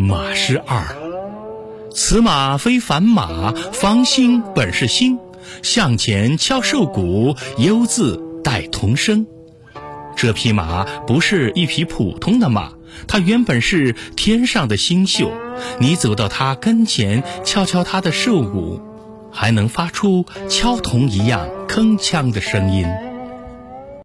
马是二，此马非凡马，方兴本是兴，向前敲瘦骨，犹自带童声。这匹马不是一匹普通的马，它原本是天上的星宿。你走到它跟前，敲敲它的瘦骨，还能发出敲铜一样铿锵的声音。